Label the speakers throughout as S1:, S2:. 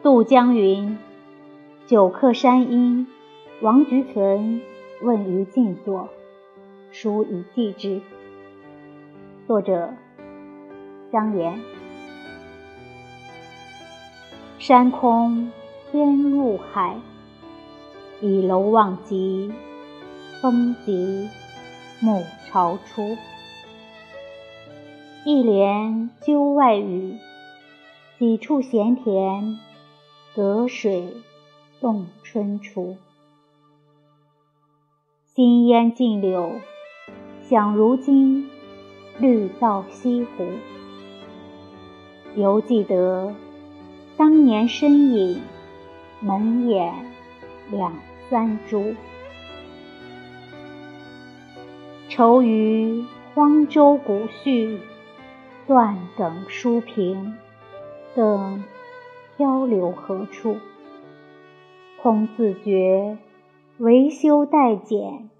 S1: 渡江云：“久客山阴，王菊存问于静坐，书以寄之。”作者：张炎。山空天入海，倚楼望极，风急暮潮出。一帘秋外雨，几处闲田。隔水动春初，新烟尽柳，想如今绿到西湖。犹记得当年身影，门掩两三株。愁余荒州古絮，断梗书评等。漂流何处？空自觉维修待剪，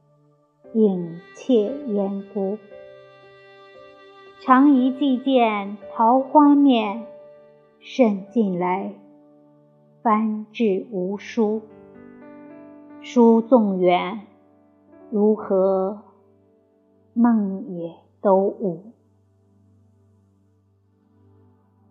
S1: 影怯烟孤。常宜寄见桃花面，甚近来翻至无书。书纵远，如何梦也都无。